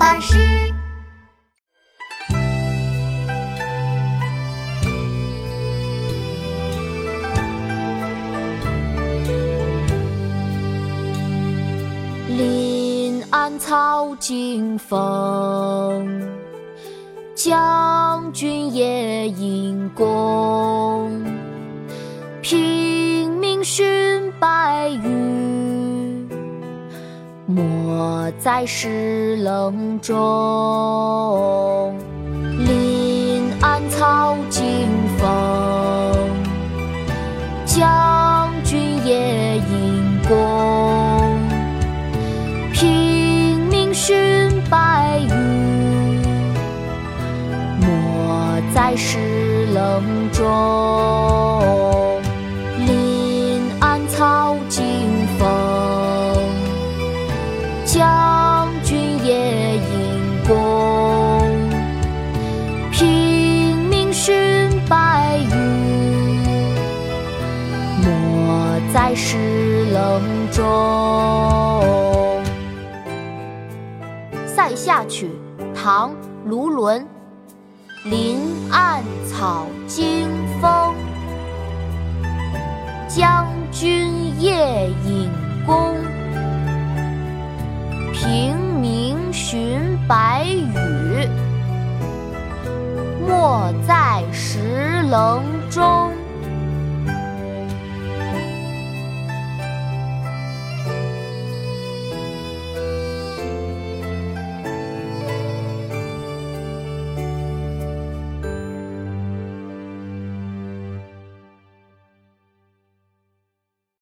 巴士。临安草惊风，将军夜引弓。平明寻白羽，没在石棱中。临暗草惊风，将军夜引弓。平明寻白羽，没在石棱中。在石棱中。《塞下曲》唐·卢纶，林暗草惊风，将军夜引弓。平明寻白羽，没在石棱中